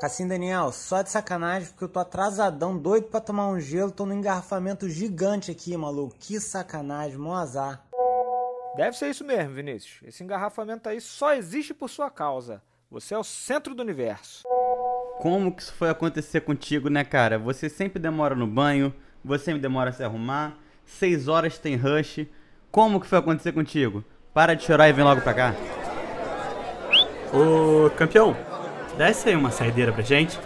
Cassim Daniel, só de sacanagem, porque eu tô atrasadão, doido pra tomar um gelo, tô num engarrafamento gigante aqui, maluco. Que sacanagem, mó azar. Deve ser isso mesmo, Vinícius. Esse engarrafamento aí só existe por sua causa. Você é o centro do universo. Como que isso foi acontecer contigo, né, cara? Você sempre demora no banho, você me demora a se arrumar, seis horas tem rush. Como que foi acontecer contigo? Para de chorar e vem logo pra cá. Ô, campeão, desce aí uma saideira pra gente.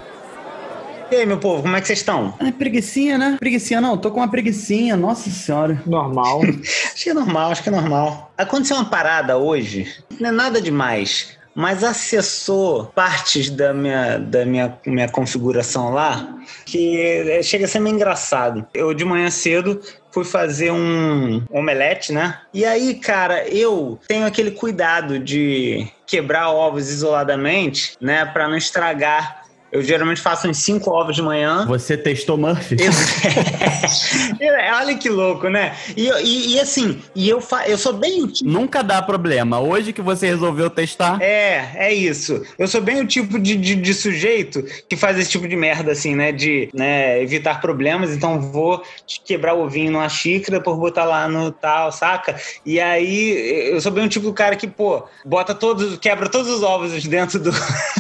E aí, meu povo, como é que vocês estão? É preguiçinha, né? Preguiçinha não, tô com uma preguiçinha, nossa senhora. Normal. acho que é normal, acho que é normal. Aconteceu uma parada hoje, não é nada demais mas acessou partes da minha, da minha, minha configuração lá que é, chega a ser meio engraçado. Eu de manhã cedo fui fazer um omelete, né? E aí, cara, eu tenho aquele cuidado de quebrar ovos isoladamente, né, para não estragar eu geralmente faço uns cinco ovos de manhã. Você testou Murphy? Olha que louco, né? E, e, e assim, e eu, fa... eu sou bem o tipo... Nunca dá problema. Hoje que você resolveu testar. É, é isso. Eu sou bem o tipo de, de, de, sujeito que faz esse tipo de merda, assim, né? De né, evitar problemas. Então vou quebrar o ovinho numa xícara por botar lá no tal, saca? E aí eu sou bem o tipo do cara que, pô, bota todos, quebra todos os ovos dentro do.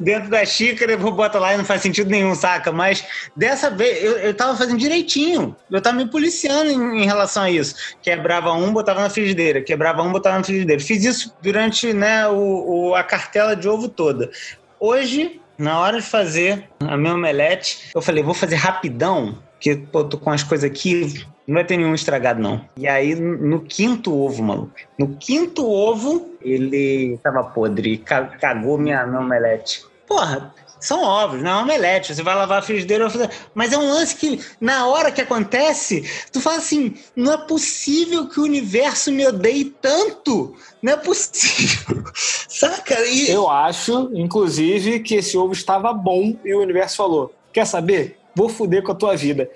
dentro da xícara, vou botar lá e não faz sentido nenhum, saca? Mas dessa vez eu, eu tava fazendo direitinho. Eu tava me policiando em, em, relação a isso. Quebrava um, botava na frigideira. Quebrava um, botava na frigideira. Fiz isso durante né, o, o a cartela de ovo toda. Hoje, na hora de fazer a minha omelete, eu falei, vou fazer rapidão, porque pô, tô com as coisas aqui, não vai ter nenhum estragado, não. E aí, no quinto ovo, maluco. No quinto ovo, ele tava podre, cagou minha, minha omelete. Porra, são ovos, não é omelete. Você vai lavar a frigideira, mas é um lance que, na hora que acontece, tu fala assim: não é possível que o universo me odeie tanto. Não é possível. Saca? E... Eu acho, inclusive, que esse ovo estava bom e o universo falou: quer saber? Vou fuder com a tua vida.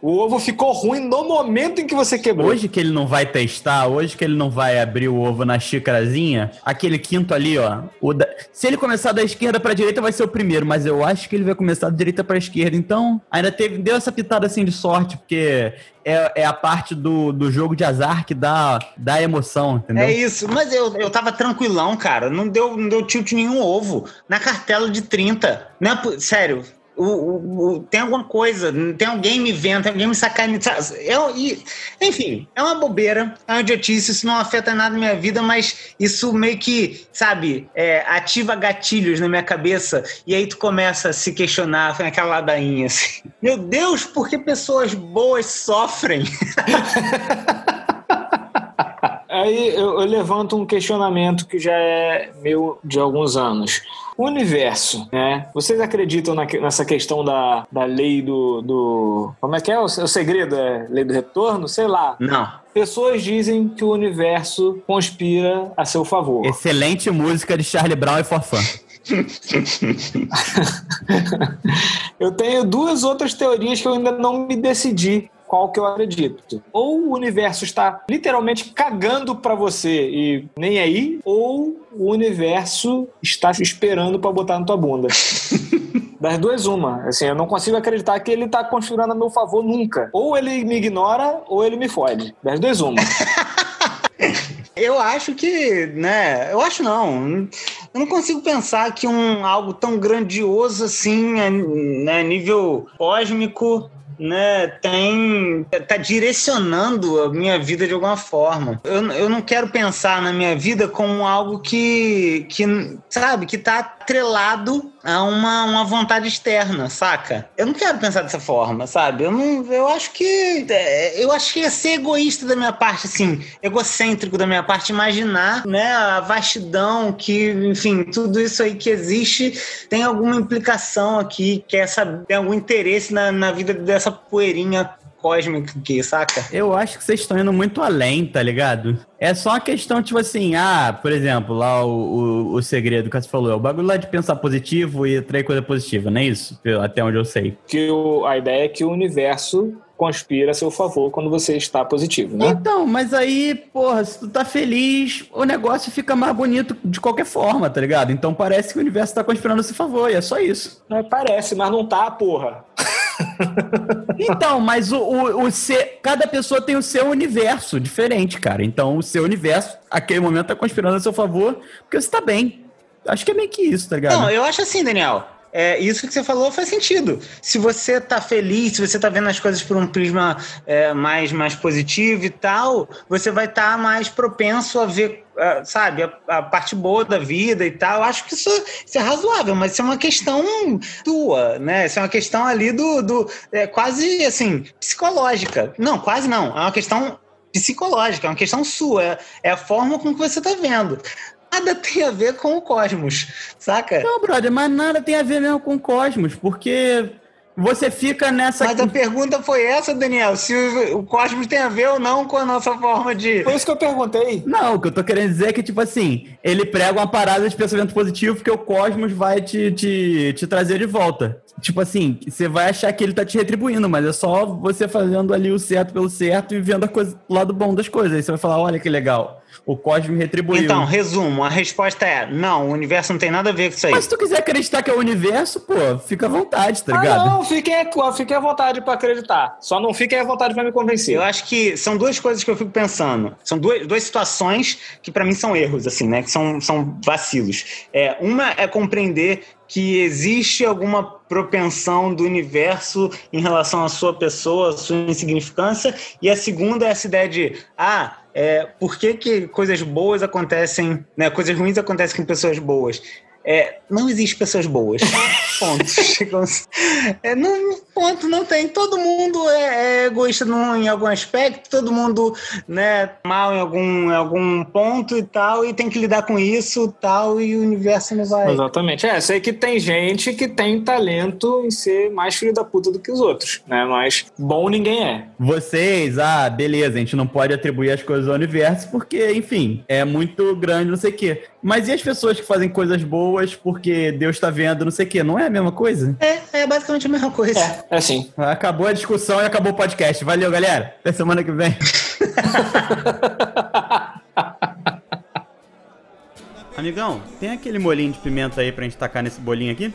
O ovo ficou ruim no momento em que você quebrou. Hoje que ele não vai testar, hoje que ele não vai abrir o ovo na xícarazinha, aquele quinto ali, ó. Da... Se ele começar da esquerda pra direita, vai ser o primeiro, mas eu acho que ele vai começar da direita pra esquerda. Então, ainda teve, deu essa pitada assim de sorte, porque é, é a parte do, do jogo de azar que dá, dá emoção, entendeu? É isso, mas eu, eu tava tranquilão, cara. Não deu, não deu tilt nenhum ovo. Na cartela de 30. Não é, sério, o, o, o, tem alguma coisa, tem alguém me vendo, tem alguém me sacaneando. É, enfim, é uma bobeira, é uma idiotice, isso não afeta nada na minha vida, mas isso meio que, sabe, é, ativa gatilhos na minha cabeça e aí tu começa a se questionar, foi aquela ladainha assim. Meu Deus, por que pessoas boas sofrem? Aí eu, eu levanto um questionamento que já é meu de alguns anos. O universo, né? Vocês acreditam na, nessa questão da, da lei do, do. Como é que é? O, o segredo é lei do retorno? Sei lá. Não. Pessoas dizem que o universo conspira a seu favor. Excelente música de Charlie Brown e Forfã. eu tenho duas outras teorias que eu ainda não me decidi qual que eu acredito. Ou o universo está literalmente cagando para você e nem aí, ou o universo está esperando para botar na tua bunda. Das duas, uma. Assim, eu não consigo acreditar que ele tá conspirando a meu favor nunca. Ou ele me ignora, ou ele me fode. Das duas, uma. Eu acho que, né? Eu acho não. Eu não consigo pensar que um algo tão grandioso assim, né, nível cósmico, né, tem tá direcionando a minha vida de alguma forma. Eu, eu não quero pensar na minha vida como algo que, que sabe, que tá atrelado a uma, uma vontade externa, saca? Eu não quero pensar dessa forma, sabe? Eu não, eu acho que é, eu acho que ia ser egoísta da minha parte, assim, egocêntrico da minha parte imaginar, né, a vastidão que, enfim, tudo isso aí que existe tem alguma implicação aqui, quer saber, tem algum interesse na, na vida dessa poeirinha cósmico aqui, saca? Eu acho que vocês estão indo muito além, tá ligado? É só uma questão, tipo assim, ah, por exemplo, lá o, o, o segredo que você falou, é o bagulho lá de pensar positivo e atrair coisa positiva, não é isso? Até onde eu sei. Que o, a ideia é que o universo conspira a seu favor quando você está positivo, né? Então, mas aí, porra, se tu tá feliz, o negócio fica mais bonito de qualquer forma, tá ligado? Então parece que o universo tá conspirando a seu favor, e é só isso. É, parece, mas não tá, porra. Então, mas o, o, o ser, cada pessoa tem o seu universo diferente, cara. Então, o seu universo, aquele momento, tá conspirando a seu favor, porque você tá bem. Acho que é meio que isso, tá ligado? Não, eu acho assim, Daniel é, isso que você falou faz sentido. Se você tá feliz, se você tá vendo as coisas por um prisma é, mais, mais positivo e tal, você vai estar tá mais propenso a ver, uh, sabe, a, a, parte boa da vida e tal. Eu acho que isso, isso, é razoável, mas isso é uma questão tua, né? Isso é uma questão ali do, do é, quase assim, psicológica. Não, quase não. É uma questão psicológica, é uma questão sua, é, é a forma com que você está vendo nada tem a ver com o cosmos, saca? Não, brother, mas nada tem a ver mesmo com o cosmos, porque você fica nessa. Mas a pergunta foi essa, Daniel: se o cosmos tem a ver ou não com a nossa forma de. Foi isso que eu perguntei. Não, o que eu tô querendo dizer é que, tipo assim, ele prega uma parada de pensamento positivo porque o cosmos vai te, te, te trazer de volta. Tipo assim, você vai achar que ele tá te retribuindo, mas é só você fazendo ali o certo pelo certo e vendo a coisa, o lado bom das coisas. Aí você vai falar: olha que legal o cosmos retribuiu. Então, resumo, a resposta é não, o universo não tem nada a ver com isso aí. Mas se tu quiser acreditar que é o universo, pô, fica à vontade, tá ligado? Ah, não, fiquem, fiquem à vontade para acreditar. Só não fiquem à vontade para me convencer. Eu acho que são duas coisas que eu fico pensando. São duas, duas situações que para mim são erros, assim, né? Que são, são vacilos. É, uma é compreender que existe alguma propensão do universo em relação à sua pessoa, à sua insignificância, e a segunda é essa ideia de, ah, é, por que, que coisas boas acontecem, né, coisas ruins acontecem com pessoas boas? É, não existe pessoas boas. Ponto. é, não, ponto, não tem. Todo mundo é, é egoísta num, em algum aspecto, todo mundo né, mal em algum, em algum ponto e tal, e tem que lidar com isso tal, e o universo não vai. Exatamente. É, sei que tem gente que tem talento em ser mais filho da puta do que os outros, né? Mas bom ninguém é. Vocês, ah, beleza, a gente não pode atribuir as coisas ao universo porque, enfim, é muito grande, não sei o quê. Mas e as pessoas que fazem coisas boas porque Deus está vendo, não sei o quê? Não é a mesma coisa? É, é basicamente a mesma coisa. É, é assim. Acabou a discussão e acabou o podcast. Valeu, galera. Até semana que vem. Amigão, tem aquele molinho de pimenta aí pra gente tacar nesse bolinho aqui?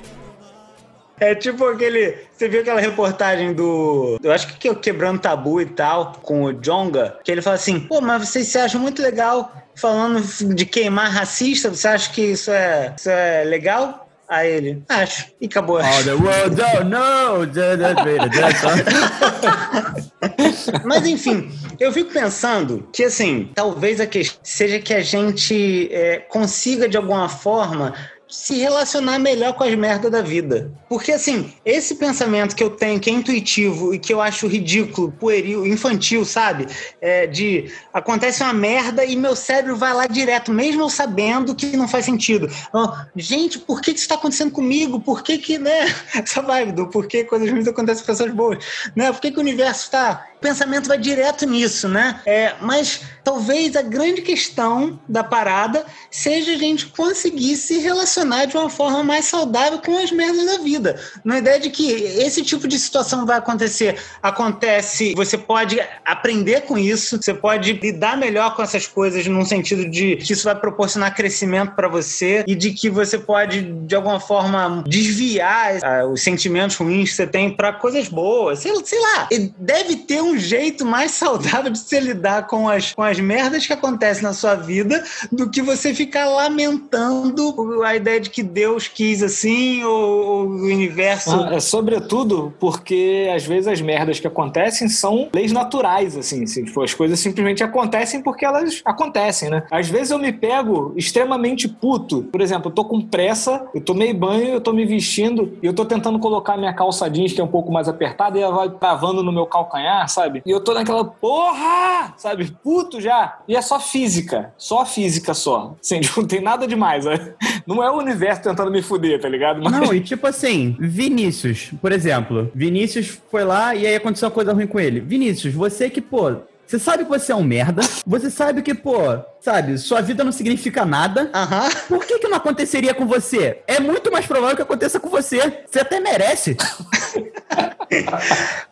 É tipo aquele. Você viu aquela reportagem do. Eu acho que é o Quebrando Tabu e tal, com o Jonga, que ele fala assim: pô, mas vocês se acham muito legal falando de queimar racista? Você acha que isso é, isso é legal? Aí ele, acho. E acabou. Oh, the world don't know. Mas enfim, eu fico pensando que assim, talvez a questão seja que a gente é, consiga de alguma forma se relacionar melhor com as merdas da vida. Porque, assim, esse pensamento que eu tenho, que é intuitivo e que eu acho ridículo, pueril, infantil, sabe? É de acontece uma merda e meu cérebro vai lá direto, mesmo eu sabendo que não faz sentido. Então, gente, por que isso está acontecendo comigo? Por que que, né? Essa vibe do por que coisas ruins acontecem com pessoas boas, né? Por que, que o universo está o pensamento vai direto nisso, né? É, mas talvez a grande questão da parada seja a gente conseguir se relacionar de uma forma mais saudável com as merdas da vida. Na ideia de que esse tipo de situação vai acontecer, acontece, você pode aprender com isso, você pode lidar melhor com essas coisas num sentido de que isso vai proporcionar crescimento para você e de que você pode de alguma forma desviar uh, os sentimentos ruins que você tem para coisas boas. Sei, sei lá, deve ter um jeito mais saudável de se lidar com as, com as merdas que acontecem na sua vida do que você ficar lamentando a ideia de que Deus quis assim ou, ou o universo. Ah, é sobretudo porque às vezes as merdas que acontecem são leis naturais, assim, assim tipo, as coisas simplesmente acontecem porque elas acontecem, né? Às vezes eu me pego extremamente puto. Por exemplo, eu tô com pressa, eu tomei banho, eu tô me vestindo e eu tô tentando colocar minha calça jeans que é um pouco mais apertada e ela vai travando no meu calcanhar, sabe? E eu tô naquela porra, sabe? Puto já. E é só física. Só física só. Assim, não tem nada demais. Né? Não é o universo tentando me fuder, tá ligado? Mas... Não, e tipo assim, Vinícius, por exemplo. Vinícius foi lá e aí aconteceu uma coisa ruim com ele. Vinícius, você que, pô, você sabe que você é um merda. Você sabe que, pô, sabe, sua vida não significa nada. Aham. Por que, que não aconteceria com você? É muito mais provável que aconteça com você. Você até merece.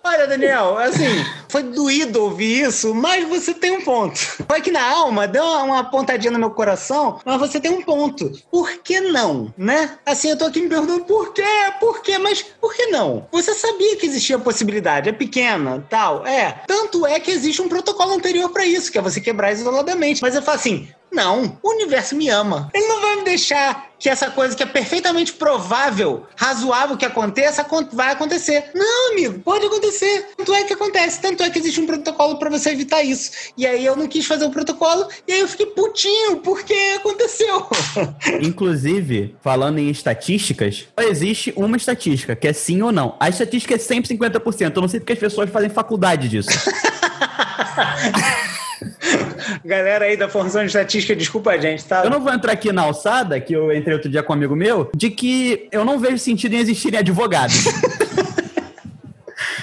Olha, Daniel, assim, foi doído ouvir isso, mas você tem um ponto. Foi que na alma, deu uma, uma pontadinha no meu coração, mas você tem um ponto. Por que não, né? Assim, eu tô aqui me perguntando por quê, por quê, mas por que não? Você sabia que existia a possibilidade, é pequena, tal, é. Tanto é que existe um protocolo anterior pra isso, que é você quebrar isoladamente. Mas eu falo assim, não, o universo me ama. Ele não vai me deixar que essa coisa que é perfeitamente provável, razoável que aconteça, acon- vai acontecer. Não, amigo, pode acontecer. Tanto é que acontece. Tanto é que existe um protocolo pra você evitar isso. E aí eu não quis fazer o protocolo e aí eu fiquei putinho porque aconteceu. Inclusive, falando em estatísticas, só existe uma estatística, que é sim ou não. A estatística é sempre 50%. Eu não sei porque as pessoas fazem faculdade disso. Galera aí da formação de estatística, desculpa a gente, tá? Eu não vou entrar aqui na alçada, que eu entrei outro dia com um amigo meu, de que eu não vejo sentido em existirem advogados.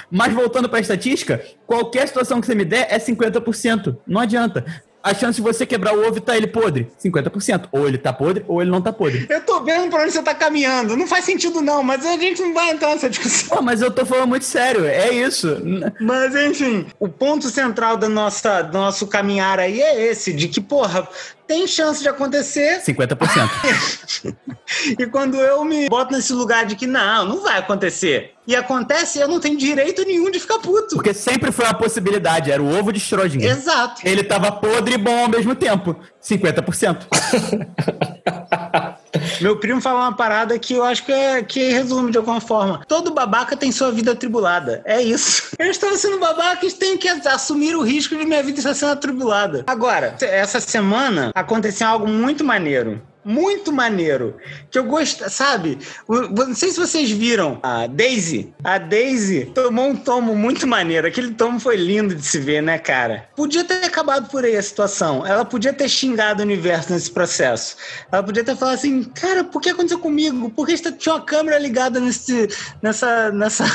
Mas voltando para a estatística, qualquer situação que você me der é 50%. Não adianta. A chance de você quebrar o ovo e tá ele podre, 50%. Ou ele tá podre, ou ele não tá podre. Eu tô vendo pra onde você tá caminhando. Não faz sentido, não, mas a gente não vai entrar nessa discussão. Pô, mas eu tô falando muito sério, é isso. Mas enfim, o ponto central da nossa, do nosso caminhar aí é esse: de que, porra, tem chance de acontecer. 50%. E quando eu me boto nesse lugar de que não, não vai acontecer. E acontece, eu não tenho direito nenhum de ficar puto. Porque sempre foi uma possibilidade, era o ovo de Schrödinger. Exato. Ele tava podre e bom ao mesmo tempo. 50%. Meu primo fala uma parada que eu acho que, é, que resume de alguma forma. Todo babaca tem sua vida atribulada. É isso. Eu estava sendo babaca e tenho que assumir o risco de minha vida estar sendo atribulada. Agora, essa semana aconteceu algo muito maneiro. Muito maneiro. Que eu gosto, sabe? Não sei se vocês viram a Daisy. A Daisy tomou um tomo muito maneiro. Aquele tomo foi lindo de se ver, né, cara? Podia ter acabado por aí a situação. Ela podia ter xingado o universo nesse processo. Ela podia ter falado assim, cara, por que aconteceu comigo? Por que tinha uma câmera ligada nesse, nessa, nessa,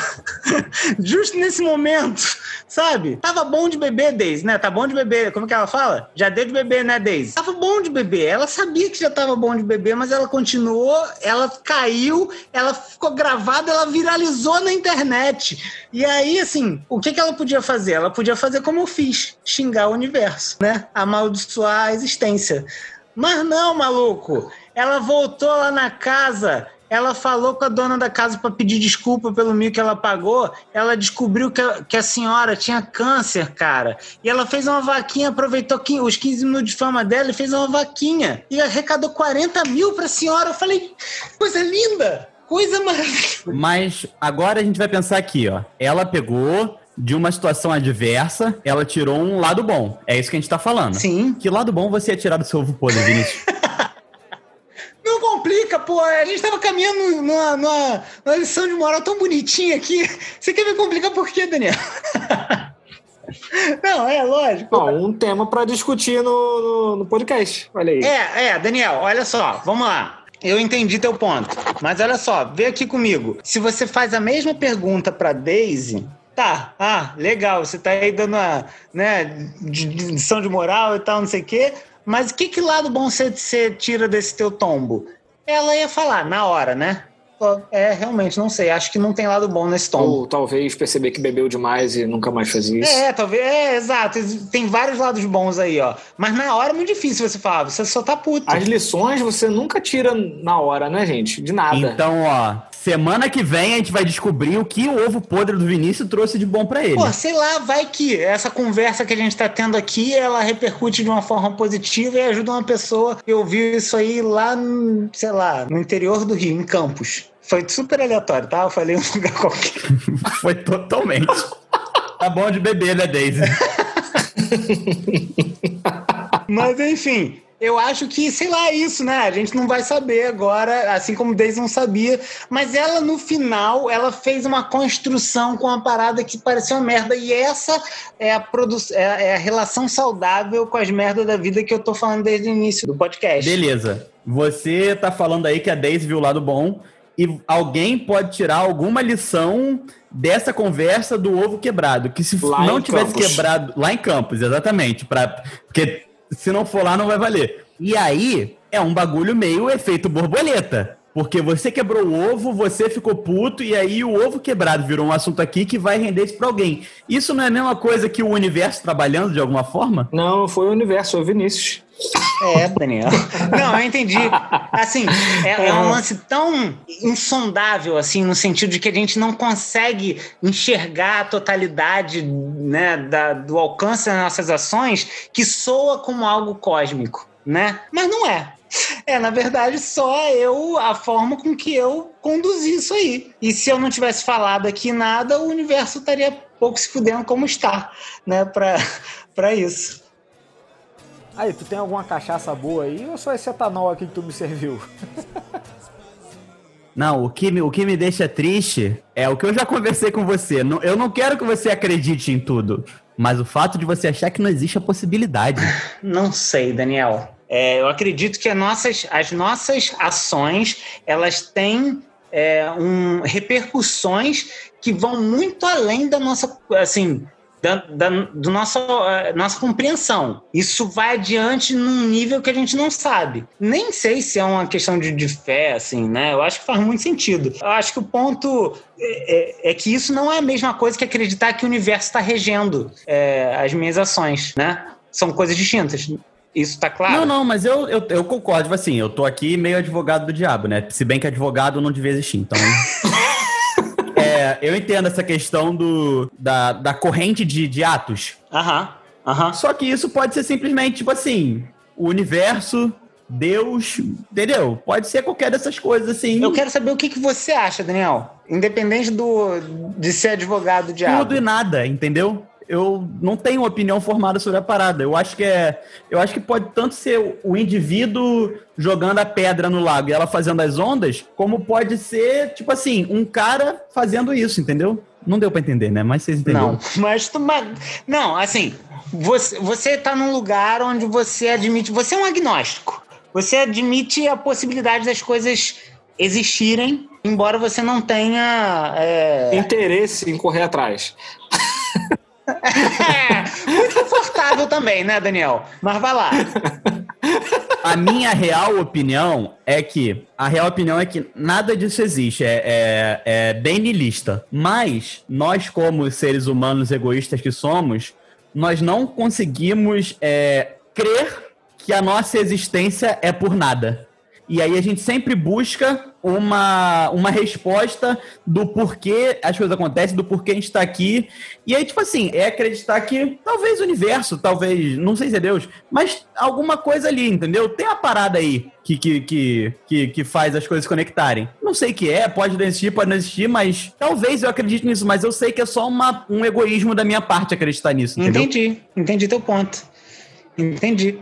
justo nesse momento, sabe? Tava bom de beber, Daisy, né? Tá bom de beber. Como que ela fala? Já deu de beber, né, Daisy? Tava bom de beber. Ela sabia que já tava bom de beber, mas ela continuou, ela caiu, ela ficou gravada, ela viralizou na internet. E aí, assim, o que, que ela podia fazer? Ela podia fazer como eu fiz, xingar o universo, né? Amaldiçoar a existência. Mas não, maluco. Ela voltou lá na casa. Ela falou com a dona da casa para pedir desculpa pelo mil que ela pagou. Ela descobriu que a, que a senhora tinha câncer, cara. E ela fez uma vaquinha, aproveitou os 15 minutos de fama dela e fez uma vaquinha. E arrecadou 40 mil pra senhora. Eu falei, coisa linda! Coisa maravilhosa. Mas agora a gente vai pensar aqui, ó. Ela pegou de uma situação adversa, ela tirou um lado bom. É isso que a gente tá falando. Sim. Que lado bom você ia tirar do seu ovo podre, Vinícius? Pô. A gente tava caminhando numa, numa, numa lição de moral tão bonitinha aqui. Você quer me complicar por quê, Daniel? Não, é lógico. Ó, um tema pra discutir no, no, no podcast. Olha aí. É, é, Daniel, olha só, vamos lá. Eu entendi teu ponto. Mas olha só, vê aqui comigo. Se você faz a mesma pergunta pra Daisy, tá, ah, legal, você tá aí dando a, né, lição de moral e tal, não sei o quê. Mas que, que lado bom você, você tira desse teu tombo? Ela ia falar na hora, né? É, realmente, não sei. Acho que não tem lado bom nesse tombo. Ou talvez perceber que bebeu demais e nunca mais faz isso. É, talvez. É, exato. Tem vários lados bons aí, ó. Mas na hora é muito difícil você falar, você só tá puto. As lições você nunca tira na hora, né, gente? De nada. Então, ó, semana que vem a gente vai descobrir o que o ovo podre do Vinícius trouxe de bom pra ele. Pô, sei lá, vai que essa conversa que a gente tá tendo aqui, ela repercute de uma forma positiva e ajuda uma pessoa. Eu vi isso aí lá, no, sei lá, no interior do Rio, em Campos. Foi super aleatório, tá? Eu falei um lugar qualquer. Foi totalmente. tá bom de beber, né, Daisy? Mas enfim, eu acho que, sei lá, é isso, né? A gente não vai saber agora, assim como Daisy não sabia. Mas ela, no final, ela fez uma construção com uma parada que parecia uma merda. E essa é a, é, é a relação saudável com as merdas da vida que eu tô falando desde o início do podcast. Beleza. você tá falando aí que a Daisy viu o lado bom e alguém pode tirar alguma lição dessa conversa do ovo quebrado, que se Lá não tivesse Campos. quebrado lá em Campos, exatamente, para porque se não for lá não vai valer. E aí é um bagulho meio efeito borboleta. Porque você quebrou o ovo, você ficou puto, e aí o ovo quebrado virou um assunto aqui que vai render isso pra alguém. Isso não é a mesma coisa que o universo trabalhando de alguma forma? Não, foi o universo, foi o Vinícius. É, Daniel. Não, eu entendi. Assim, é, é um lance tão insondável, assim, no sentido de que a gente não consegue enxergar a totalidade né, da- do alcance das nossas ações que soa como algo cósmico, né? Mas não é. É, na verdade, só eu, a forma com que eu conduzi isso aí. E se eu não tivesse falado aqui nada, o universo estaria pouco se fudendo como está, né, pra, pra isso. Aí, tu tem alguma cachaça boa aí ou só esse etanol aqui que tu me serviu? Não, o que, me, o que me deixa triste é o que eu já conversei com você. Não- Eu não quero que você acredite em tudo, mas o fato de você achar que não existe a possibilidade. Não sei, Daniel. É, eu acredito que as nossas, as nossas ações elas têm é, um, repercussões que vão muito além da nossa, assim, da, da do nossa, eh, nossa compreensão. Isso vai adiante num nível que a gente não sabe. Nem sei se é uma questão de, de fé, assim, né? Eu acho que faz muito sentido. Eu acho que o ponto é, é- é que isso não é a mesma coisa que acreditar que o universo está regendo é, as minhas ações, né? São coisas distintas. Isso tá claro? Não, não, mas eu, eu, eu concordo. Assim, eu tô aqui meio advogado do diabo, né? Se bem que advogado não devia existir, então. é, eu entendo essa questão do, da, da corrente de, de atos. Aham, aham. Só que isso pode ser simplesmente, tipo assim, o universo, Deus, entendeu? Pode ser qualquer dessas coisas, assim. Eu quero saber o que, que você acha, Daniel. Independente do, de ser advogado do diabo. tudo e nada, entendeu? Eu não tenho opinião formada sobre a parada. Eu acho que é, eu acho que pode tanto ser o indivíduo jogando a pedra no lago e ela fazendo as ondas, como pode ser, tipo assim, um cara fazendo isso, entendeu? Não deu pra entender, né? Mas vocês entenderam. Não, mas, tu- mas- não, assim, você, você tá num lugar onde você admite, você é um agnóstico. Você admite a possibilidade das coisas existirem, embora você não tenha é, Interesse em correr atrás. É, muito confortável também, né, Daniel? Mas vai lá. A minha real opinião é que. A real opinião é que nada disso existe. É, é, é bem nilista. Mas nós, como seres humanos egoístas que somos, nós não conseguimos é, crer que a nossa existência é por nada. E aí a gente sempre busca uma, uma resposta do porquê as coisas acontecem, do porquê a gente está aqui. E aí, tipo assim, é acreditar que talvez o universo, talvez, não sei se é Deus, mas alguma coisa ali, entendeu? Tem uma parada aí que, que, que, que, que faz as coisas se conectarem. Não sei o que é, pode não existir, pode não existir, mas talvez eu acredite nisso, mas eu sei que é só uma, um egoísmo da minha parte acreditar nisso, entendeu? Entendi, entendi teu ponto. Entendi.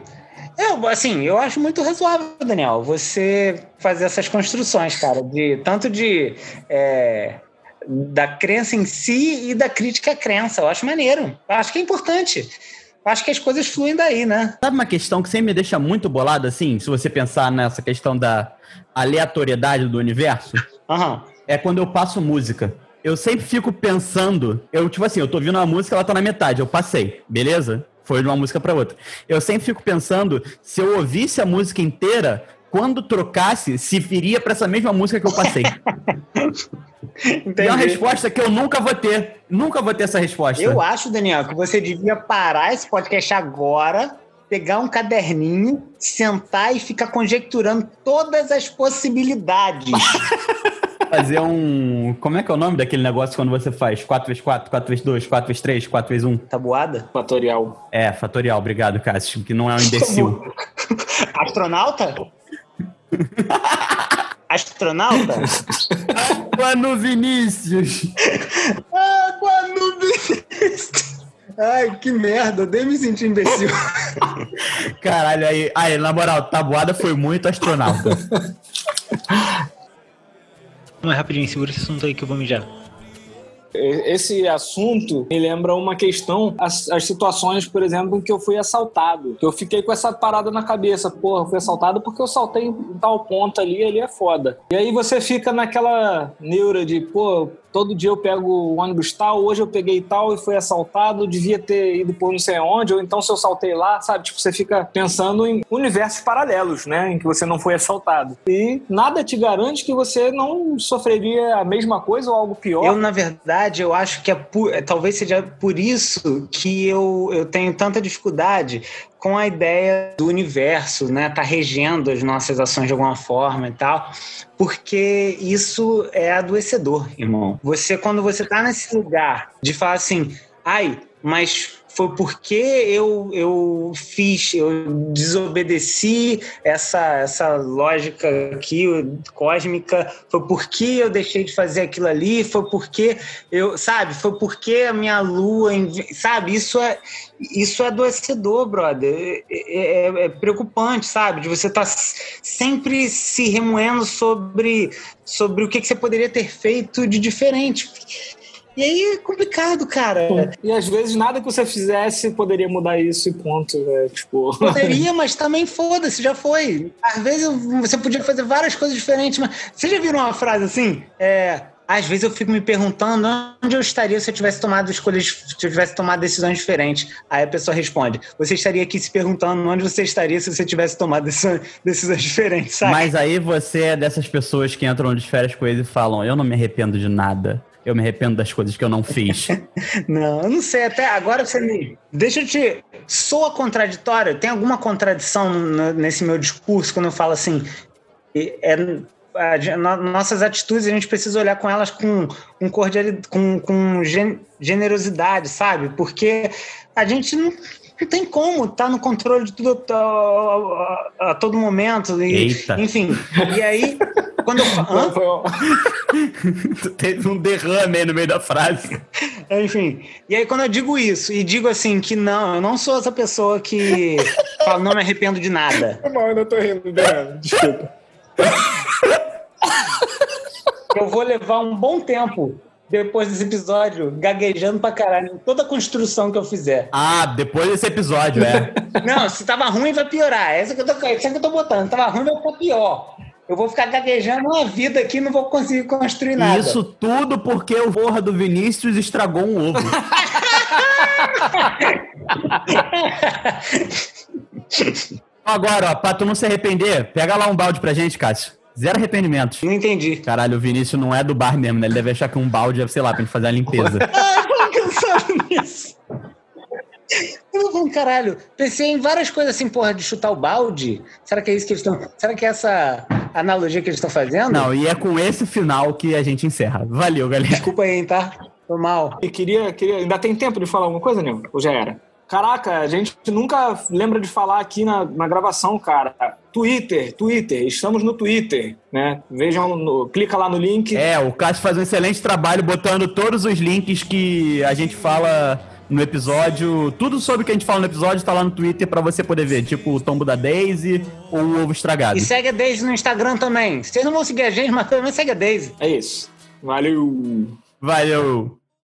Eu, assim, eu acho muito razoável, Daniel, você fazer essas construções, cara, de tanto de é, da crença em si e da crítica à crença. Eu acho maneiro. Eu acho que é importante. Eu acho que as coisas fluem daí, né? Sabe uma questão que sempre me deixa muito bolado, assim, se você pensar nessa questão da aleatoriedade do universo? Aham. É quando eu passo música. Eu sempre fico pensando, eu, tipo assim, eu tô ouvindo uma música, ela tá na metade, eu passei, beleza? Foi de uma música pra outra. Eu sempre fico pensando, se eu ouvisse a música inteira, quando trocasse, se viria pra essa mesma música que eu passei. E é uma Entendi. resposta que eu nunca vou ter. Nunca vou ter essa resposta. Eu acho, Daniel, que você devia parar esse podcast agora, pegar um caderninho, sentar e ficar conjecturando todas as possibilidades. fazer um. Como é que é o nome daquele negócio quando você faz 4x4, 4x2, 4x3, 4x1? Tabuada? Fatorial. É, fatorial, obrigado, Cássio, que não é um imbecil. Astronauta? Astronauta? Mano Vinícius! Água no Vinícius. Ai, que merda, eu dei me sentir imbecil. Caralho, aí, aí, na moral, tabuada foi muito astronauta. Mas rapidinho, segura esse assunto aí que eu vou mijar. Esse assunto me lembra uma questão, as, as situações, por exemplo, em que eu fui assaltado. Eu fiquei com essa parada na cabeça. Porra, eu fui assaltado porque eu saltei em tal ponto ali, ali é foda. E aí você fica naquela neura de, pô, todo dia eu pego o ônibus tal, hoje eu peguei tal e fui assaltado, devia ter ido por não sei onde, ou então se eu saltei lá, sabe? Tipo, você fica pensando em universos paralelos, né? Em que você não foi assaltado. E nada te garante que você não sofreria a mesma coisa ou algo pior. Eu, na verdade, eu acho que é por, é, talvez seja por isso que eu, eu tenho tanta dificuldade com a ideia do universo, né, tá regendo as nossas ações de alguma forma e tal, porque isso é adoecedor, irmão. Você quando você tá nesse lugar de falar assim, ai, mas foi porque eu, eu fiz, eu desobedeci essa, essa lógica aqui cósmica, foi porque eu deixei de fazer aquilo ali, foi porque eu, sabe, foi porque a minha lua, sabe, isso é, isso é adoecedor, brother, é, é, é preocupante, sabe, de você estar tá sempre se remoendo sobre, sobre o que, que você poderia ter feito de diferente e aí é complicado, cara. E às vezes nada que você fizesse poderia mudar isso e ponto, né? Tipo... Poderia, mas também foda-se, já foi. Às vezes você podia fazer várias coisas diferentes, mas. Você já viram uma frase assim? É. Às vezes eu fico me perguntando onde eu estaria se eu tivesse tomado escolhas, se eu tivesse tomado decisões diferentes. Aí a pessoa responde: Você estaria aqui se perguntando onde você estaria se você tivesse tomado decisões, decisões diferentes, sabe? Mas aí você é dessas pessoas que entram de férias com eles e falam: Eu não me arrependo de nada eu me arrependo das coisas que eu não fiz. não, eu não sei. Até agora você me. Deixa eu te. Soa contraditório? Tem alguma contradição nesse meu discurso quando eu falo assim. É, nossas atitudes a gente precisa olhar com elas com, com cordialidade, com, com generosidade, sabe? Porque a gente não não tem como estar tá no controle de tudo a, a, a todo momento. E, Eita. Enfim, e aí, quando eu teve um derrame aí no meio da frase. Enfim, e aí quando eu digo isso e digo assim que não, eu não sou essa pessoa que fala, não me arrependo de nada. Mal, eu não tô rindo derrame, desculpa. Eu vou levar um bom tempo depois desse episódio, gaguejando pra caralho, toda a construção que eu fizer. Ah, depois desse episódio, é. não, se tava ruim, vai piorar. Essa que eu tô, essa que eu tô botando. Se tava ruim, vai ficar pior. Eu vou ficar gaguejando uma vida aqui não vou conseguir construir nada. Isso tudo porque o porra do Vinícius estragou um ovo. Agora, ó, pra tu não se arrepender, pega lá um balde pra gente, Cássio. Zero arrependimentos. Não entendi. Caralho, o Vinícius não é do bar mesmo, né? Ele deve achar que um balde é, sei lá, pra gente fazer a limpeza. Ai, como cansado nisso. Eu caralho. Pensei em várias coisas assim, porra, de chutar o balde. Será que é isso que eles estão. Será que é essa analogia que eles estão fazendo? Não, e é com esse final que a gente encerra. Valeu, galera. Desculpa aí, tá? Foi mal. E queria, queria. Ainda tem tempo de falar alguma coisa, Nil? Ou já era? Caraca, a gente nunca lembra de falar aqui na, na gravação, cara. Twitter, Twitter, estamos no Twitter, né? Vejam, no, clica lá no link. É, o Cássio faz um excelente trabalho botando todos os links que a gente fala no episódio. Tudo sobre o que a gente fala no episódio tá lá no Twitter para você poder ver, tipo o tombo da Daisy ou o ovo estragado. E segue a Daisy no Instagram também. Vocês não vão seguir a gente, mas também segue a Daisy. É isso. Valeu! Valeu!